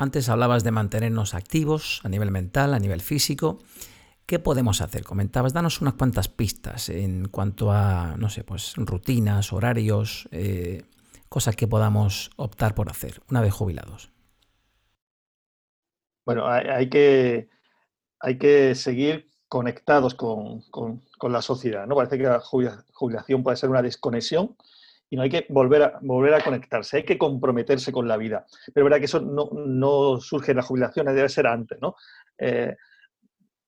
Antes hablabas de mantenernos activos a nivel mental, a nivel físico. ¿Qué podemos hacer? Comentabas, danos unas cuantas pistas en cuanto a, no sé, pues rutinas, horarios, eh, cosas que podamos optar por hacer una vez jubilados. Bueno, hay, que, hay que seguir conectados con, la sociedad. ¿no? Parece que la jubilación puede ser una desconexión y no hay que volver a, volver a conectarse, hay que comprometerse con la vida. Pero verdad que eso no, surge en la jubilación, debe ser antes, ¿no? Eh,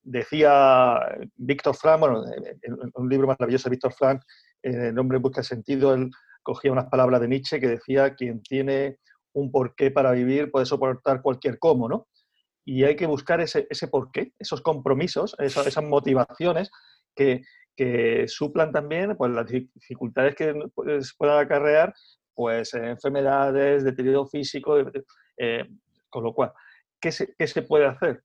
decía Víctor Frank, bueno, en un libro maravilloso de Víctor Frank, El hombre busca sentido, él cogía unas palabras de Nietzsche que decía, quien tiene un porqué para vivir puede soportar cualquier cómo, ¿no? Y hay que buscar ese, ese porqué, esos compromisos, esas motivaciones que, que suplan también pues, las dificultades que pues, puedan acarrear pues, enfermedades, deterioro físico, eh, con lo cual, ¿qué se, ¿qué se puede hacer?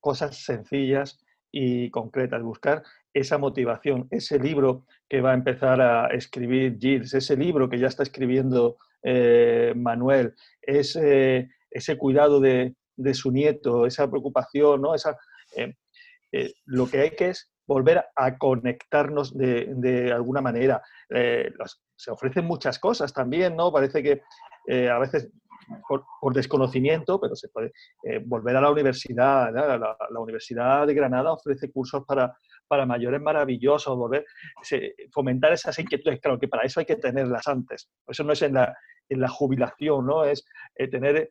Cosas sencillas y concretas, buscar esa motivación, ese libro que va a empezar a escribir Gilles, ese libro que ya está escribiendo eh, Manuel, ese, ese cuidado de, de, su nieto, esa preocupación, ¿no? esa, eh, lo que hay que es volver a conectarnos de, alguna manera. Eh, se ofrecen muchas cosas también, ¿no? Parece que eh, a veces por, desconocimiento, pero se puede eh, volver a la universidad. La, Universidad de Granada ofrece cursos para, para mayores maravillosos, volver, fomentar esas inquietudes. Claro que para eso hay que tenerlas antes. Eso no es en la, en la jubilación, ¿no? Es tener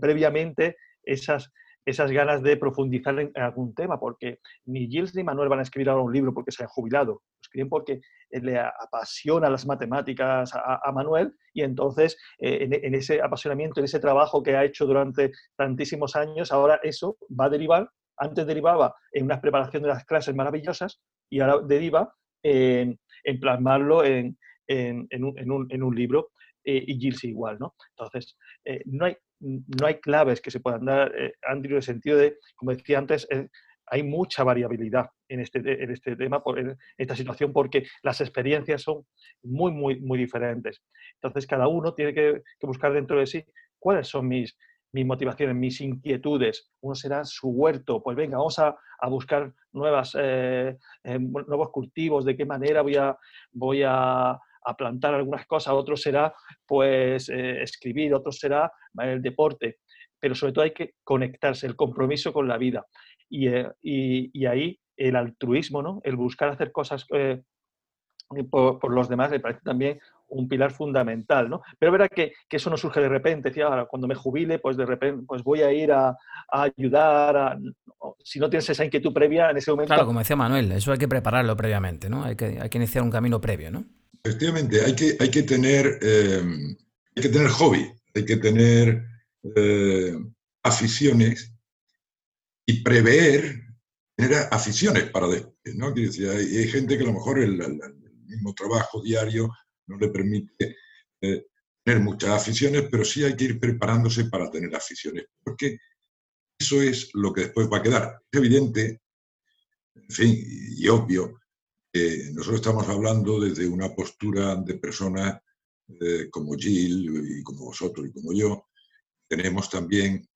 previamente esas, esas ganas de profundizar en algún tema, porque ni Gilles ni Manuel van a escribir ahora un libro porque se han jubilado, escriben porque le apasiona las matemáticas a, Manuel y entonces eh, en, ese apasionamiento, en ese trabajo que ha hecho durante tantísimos años, ahora eso va a derivar, antes derivaba en una preparación de las clases maravillosas y ahora deriva en, plasmarlo en, un, libro eh, y Gilles igual, ¿no? Entonces, eh, no hay no hay claves que se puedan dar, eh, Andrew, en el sentido de, como decía antes, eh, hay mucha variabilidad en este, en este tema, por, en esta situación, porque las experiencias son muy, muy, muy diferentes. Entonces, cada uno tiene que, buscar dentro de sí cuáles son mis, mis motivaciones, mis inquietudes. Uno será su huerto, pues venga, vamos a, buscar nuevas, eh, nuevos cultivos, de qué manera voy a, voy a a plantar algunas cosas, otro será pues eh, escribir, otro será el deporte, pero sobre todo hay que conectarse, el compromiso con la vida. eh, y, ahí el altruismo, ¿no? el buscar hacer cosas eh, por, los demás me parece también un pilar fundamental, ¿no? Pero verá que, que, eso no surge de repente, decía, ahora cuando me jubile, pues de repente pues voy a ir a, ayudar, a, si no tienes esa inquietud previa en ese momento... Claro, como decía Manuel, eso hay que prepararlo previamente, ¿no? Hay que, hay que iniciar un camino previo, ¿no? Efectivamente, hay que, hay que, tener, eh, hay que tener hobby, hay que tener eh, aficiones y prever tener aficiones para después, ¿no? decir, hay, gente que a lo mejor el, mismo trabajo diario no le permite eh, tener muchas aficiones, pero sí hay que ir preparándose para tener aficiones, porque eso es lo que después va a quedar. Es evidente, en fin, y obvio, nosotros estamos hablando desde una postura de personas eh, como Jill y como vosotros y como yo, tenemos también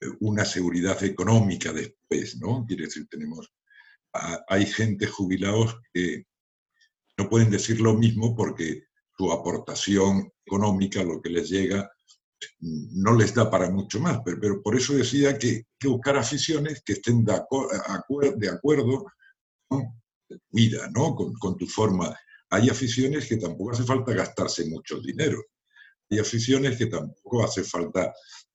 eh, una seguridad económica después, ¿no? Quiere decir, tenemos, hay gente jubilados que no pueden decir lo mismo porque su aportación económica, lo que les llega, no les da para mucho más, pero, por eso decía que, que buscar aficiones que estén de, de acuerdo con tu vida, ¿no? Con, tu forma. Hay aficiones que tampoco hace falta gastarse mucho dinero. Hay aficiones que tampoco hace falta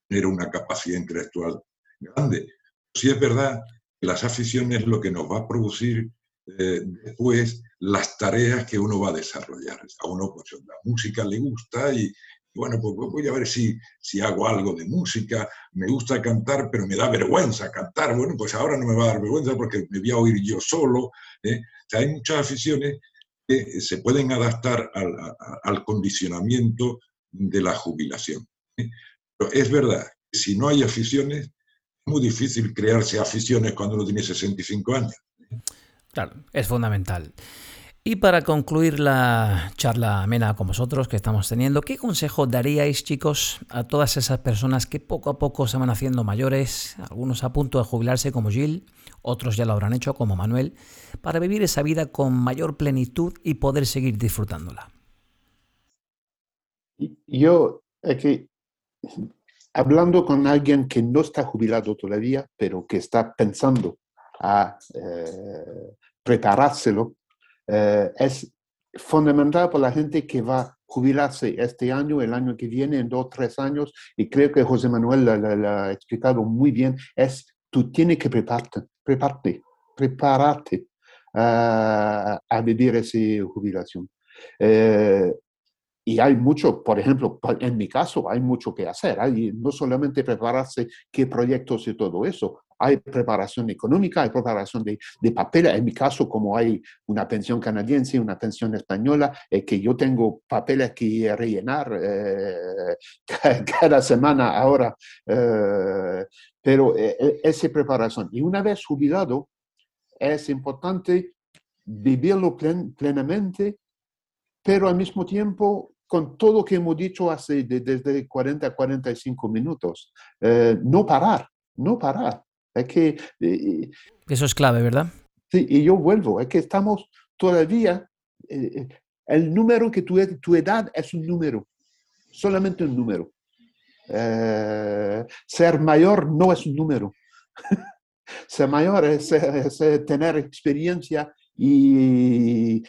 tener una capacidad intelectual grande. Si es verdad las aficiones lo que nos va a producir eh, después las tareas que uno va a desarrollar. A uno pues, la música le gusta y, bueno, pues, pues voy a ver si, si hago algo de música. Me gusta cantar, pero me da vergüenza cantar. Bueno, pues ahora no me va a dar vergüenza porque me voy a oír yo solo. ¿eh? hay muchas aficiones que se pueden adaptar al, al condicionamiento de la jubilación. ¿eh? Es verdad si no hay aficiones, es muy difícil crearse aficiones cuando uno tiene 65 años. Claro, es fundamental. Y para concluir la charla amena con vosotros que estamos teniendo, ¿qué consejo daríais, chicos, a todas esas personas que poco a poco se van haciendo mayores, algunos a punto de jubilarse como Gil, otros ya lo habrán hecho como Manuel, para vivir esa vida con mayor plenitud y poder seguir disfrutándola? Yo, aquí, hablando con alguien que no está jubilado todavía, pero que está pensando a eh, preparárselo, eh, es fundamental para la gente que va a jubilarse este año, el año que viene, en dos, tres años, y creo que José Manuel lo ha explicado muy bien, es tú tienes que prepararte, prepararte, prepararte a vivir esa jubilación. Eh, y hay mucho, por ejemplo, en mi caso, hay mucho que hacer. Hay no solamente prepararse qué proyectos y todo eso, hay preparación económica, hay preparación de, de papel. En mi caso, como hay una pensión canadiense, una pensión española, eh, que yo tengo papeles que rellenar eh, *laughs* cada semana ahora. Eh, pero esa preparación. Y una vez jubilado, es importante vivirlo plenamente, pero al mismo tiempo con todo lo que hemos dicho hace desde 40 a 45 minutos. Eh, no parar, no parar. Es que, eh, Eso es clave, ¿verdad? Sí, y yo vuelvo, es que estamos todavía, eh, el número que tu, tu edad es un número, solamente un número. ser mayor no es un número. *laughs* ser mayor es, tener experiencia y,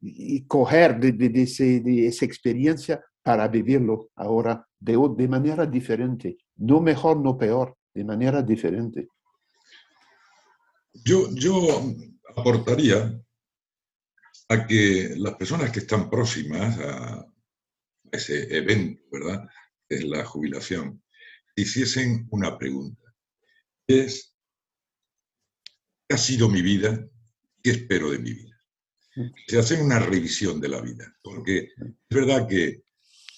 y coger de, de, de, esa experiencia para vivirlo ahora de manera diferente, no mejor, no peor, de manera diferente. Yo, yo aportaría a que las personas que están próximas a ese evento, ¿verdad?, es la jubilación, hiciesen una pregunta. Es, ¿qué ha sido mi vida? ¿Qué espero de mi vida? se hace una revisión de la vida, porque es verdad que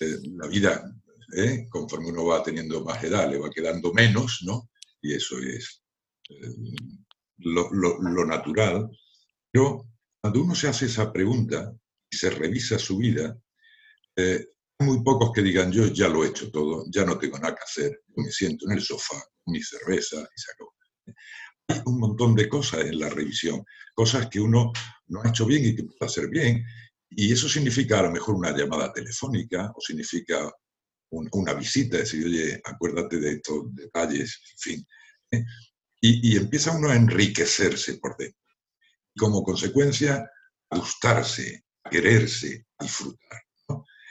eh, la vida, eh, conforme uno va teniendo más edad, le va quedando menos, ¿no? Y eso es eh, lo, natural. Pero cuando uno se hace esa pregunta y se revisa su vida, hay muy pocos que digan, yo ya lo he hecho todo, ya no tengo nada que hacer, me siento en el sofá, mi cerveza y se acabó un montón de cosas en la revisión, cosas que uno no ha hecho bien y que puede hacer bien. Y eso significa a lo mejor una llamada telefónica o significa una visita, decir, oye, acuérdate de estos detalles, en fin. ¿eh? Y, empieza uno a enriquecerse por dentro. Y como consecuencia, gustarse, quererse, disfrutar.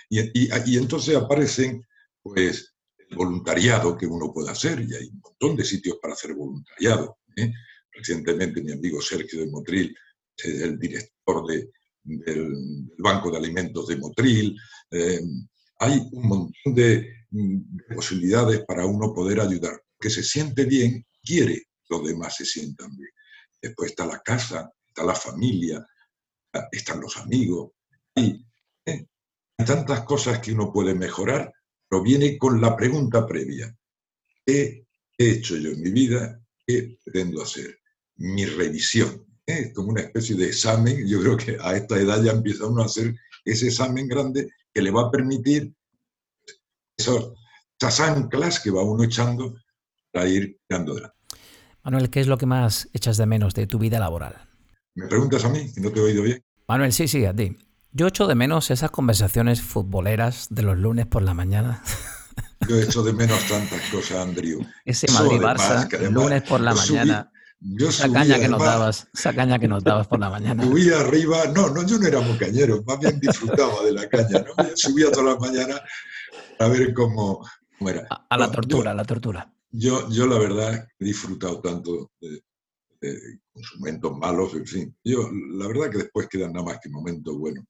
Y, entonces aparecen, pues, el voluntariado que uno puede hacer, y hay un montón de sitios para hacer voluntariado. ¿eh? Recientemente mi amigo Sergio de Motril es el director del, Banco de Alimentos de Motril. Eh, hay un montón de, posibilidades para uno poder ayudar, que se siente bien, quiere los demás se sientan bien. Después está la casa, está la familia, están los amigos. Y ¿eh? hay tantas cosas que uno puede mejorar, pero viene con la pregunta previa. ¿Qué he hecho yo en mi vida? ¿Qué pretendo hacer? Mi revisión. ¿eh? Como una especie de examen. Yo creo que a esta edad ya empieza uno a hacer ese examen grande que le va a permitir esas anclas que va uno echando para ir dando adelante. Manuel, ¿qué es lo que más echas de menos de tu vida laboral? ¿Me preguntas a mí? Que no te he oído bien. Manuel, sí, sí, a ti. Yo echo de menos esas conversaciones futboleras de los lunes por la mañana. *laughs* Yo echo de menos tantas cosas, Andrew. Ese Madrid-Barça, lunes por la mañana. esa caña que nos dabas, esa caña que nos dabas por la mañana. Subía arriba, no, no, yo no era muy cañero, más bien disfrutaba de la caña, ¿no? Subía toda la mañana a ver cómo, era. A, la tortura, a la tortura. Yo, yo la verdad he disfrutado tanto de, con sus momentos malos, en fin. Yo, la verdad que después quedan nada más que momentos buenos.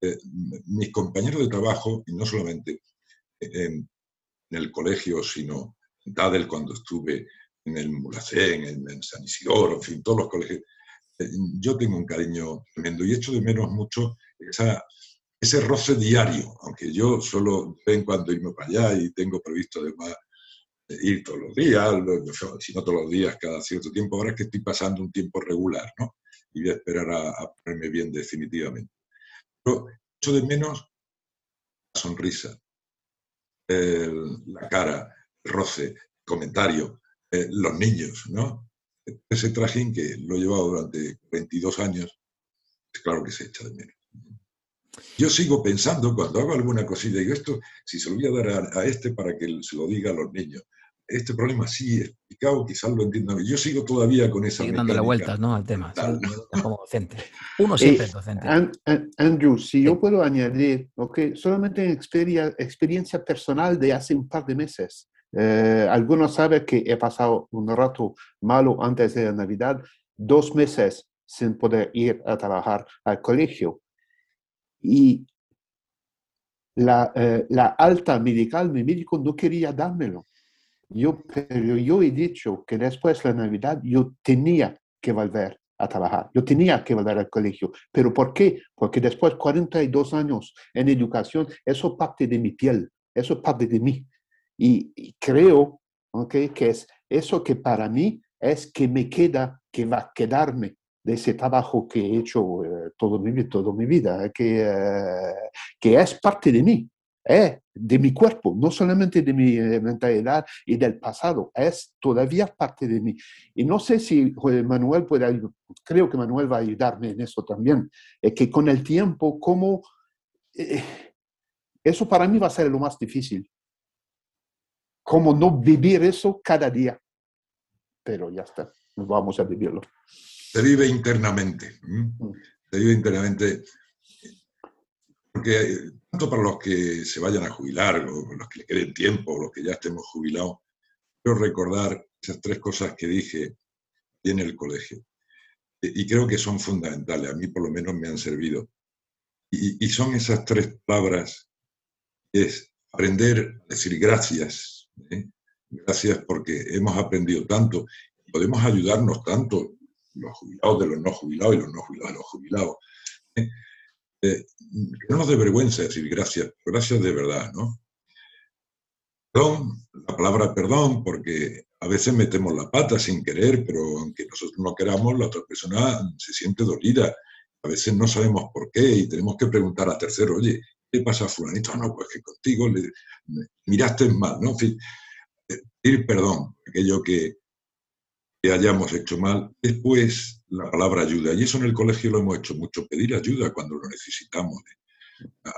Eh, mis compañeros de trabajo, y no solamente en, el colegio, sino en Tadel cuando estuve en el Mulacén, en, San Isidoro, en fin, todos los colegios, eh, yo tengo un cariño tremendo y echo de menos mucho esa, ese roce diario, aunque yo solo ven cuando irme para allá y tengo previsto además ir todos los días, si no todos los días, cada cierto tiempo. Ahora es que estoy pasando un tiempo regular, ¿no? Y voy a esperar a, ponerme bien definitivamente. Pero echo de menos la sonrisa, la cara, el roce, el comentario, eh, los niños, ¿no? Ese trajín que lo he llevado durante 22 años, es claro que se echa de menos. Yo sigo pensando, cuando hago alguna cosilla, digo, esto, si se lo voy a dar a, a, este para que se lo diga a los niños, este problema así explicado, quizás lo entiendan. Yo sigo todavía con esa. Sigue dándole vueltas ¿no? al tema, *laughs* como docente. *laughs* Uno siempre es docente. Andrew, si yo puedo añadir, okay, solamente en experiencia personal de hace un par de meses. Eh, algunos saben que he pasado un rato malo antes de la Navidad, dos meses sin poder ir a trabajar al colegio. Y la, eh, la alta medical, mi médico no quería dármelo yo, yo he dicho que después de la Navidad yo tenía que volver a trabajar, yo tenía que volver al colegio. ¿Pero por qué? Porque después de 42 años en educación, eso parte de mi piel, eso parte de mí. Y, creo okay, que es eso que para mí es que me queda, que va a quedarme de ese trabajo que he hecho eh, todo mi, toda mi vida, que, eh, que es parte de mí es de mi cuerpo, no solamente de mi eh, mentalidad y del pasado, es todavía parte de mí. Y no sé si Manuel puede creo que Manuel va a ayudarme en eso también, es que con el tiempo, como eh, eso para mí va a ser lo más difícil. Cómo no vivir eso cada día. Pero ya está, vamos a vivirlo. Se vive internamente. Mm. Se vive internamente. Porque tanto para los que se vayan a jubilar, o los que le queden tiempo, o los que ya estemos jubilados, quiero recordar esas tres cosas que dije en el colegio. Y creo que son fundamentales, a mí por lo menos me han servido. Y, son esas tres palabras, es aprender a decir gracias. ¿eh? Gracias porque hemos aprendido tanto, podemos ayudarnos tanto, los jubilados de los no jubilados y los no jubilados de los jubilados. ¿eh? Eh, no nos dé vergüenza decir gracias, gracias de verdad, ¿no? Perdón, la palabra perdón, porque a veces metemos la pata sin querer, pero aunque nosotros no queramos, la otra persona se siente dolida. A veces no sabemos por qué y tenemos que preguntar a tercero, oye, ¿qué pasa, fulanito? No, pues que contigo le, miraste mal, ¿no? En fin, eh, pedir perdón, aquello que, hayamos hecho mal. Después, la palabra ayuda. Y eso en el colegio lo hemos hecho mucho, pedir ayuda cuando lo necesitamos.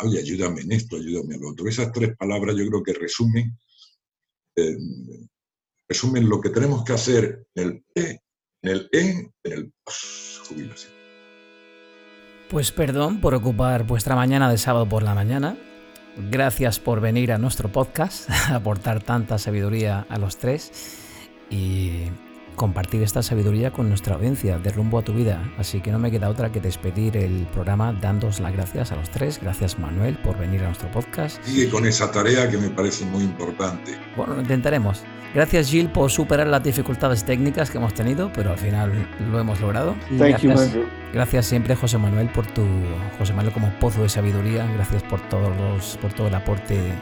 Oye, ayúdame en esto, ayúdame en lo otro. Esas tres palabras yo creo que resumen eh, resumen lo que tenemos que hacer en el en el en, en el post-jubilación. Pues perdón por ocupar vuestra mañana de sábado por la mañana. Gracias por venir a nuestro podcast, *laughs* aportar tanta sabiduría a los tres y compartir esta sabiduría con nuestra audiencia de rumbo a tu vida. Así que no me queda otra que despedir el programa dándos las gracias a los tres. Gracias Manuel por venir a nuestro podcast. Sigue con esa tarea que me parece muy importante. Bueno, lo intentaremos. Gracias Gil por superar las dificultades técnicas que hemos tenido, pero al final lo hemos logrado. gracias, gracias siempre José Manuel por tu José Manuel como pozo de sabiduría. Gracias por todos los por todo el aporte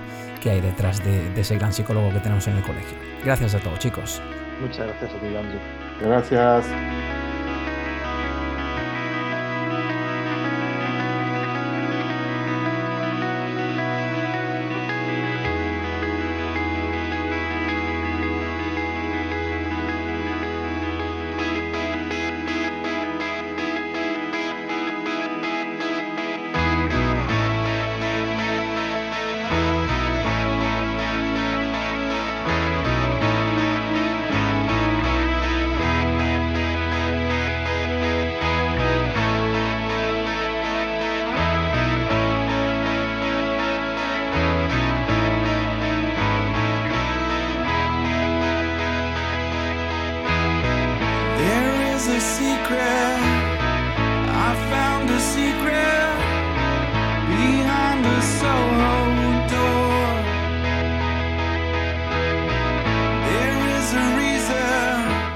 que hay detrás de, de ese gran psicólogo que tenemos en el colegio. Gracias a todos chicos. Muchas gracias a ti, Andrew. Gracias.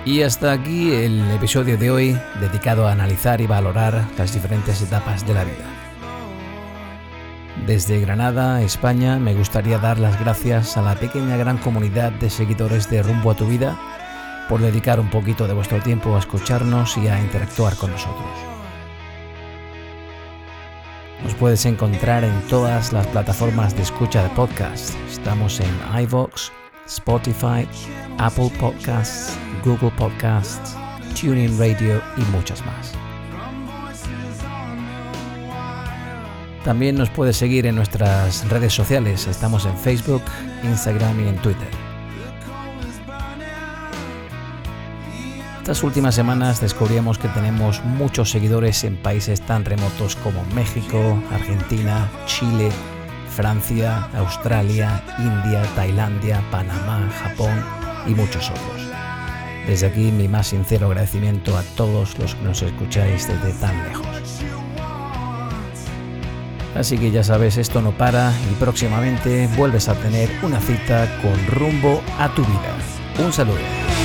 Y hasta aquí el episodio de hoy dedicado a analizar y valorar las diferentes etapas de la vida. Desde Granada, España, me gustaría dar las gracias a la pequeña gran comunidad de seguidores de Rumbo a tu Vida por dedicar un poquito de vuestro tiempo a escucharnos y a interactuar con nosotros. Nos puedes encontrar en todas las plataformas de escucha de podcast. Estamos en iVoox, Spotify, Apple Podcasts, Google Podcasts, TuneIn Radio y muchas más. También nos puedes seguir en nuestras redes sociales. Estamos en Facebook, Instagram y en Twitter. Estas últimas semanas descubrimos que tenemos muchos seguidores en países tan remotos como México, Argentina, Chile, Francia, Australia, India, Tailandia, Panamá, Japón y muchos otros. Desde aquí mi más sincero agradecimiento a todos los que nos escucháis desde tan lejos. Así que ya sabes, esto no para y próximamente vuelves a tener una cita con rumbo a tu vida. Un saludo.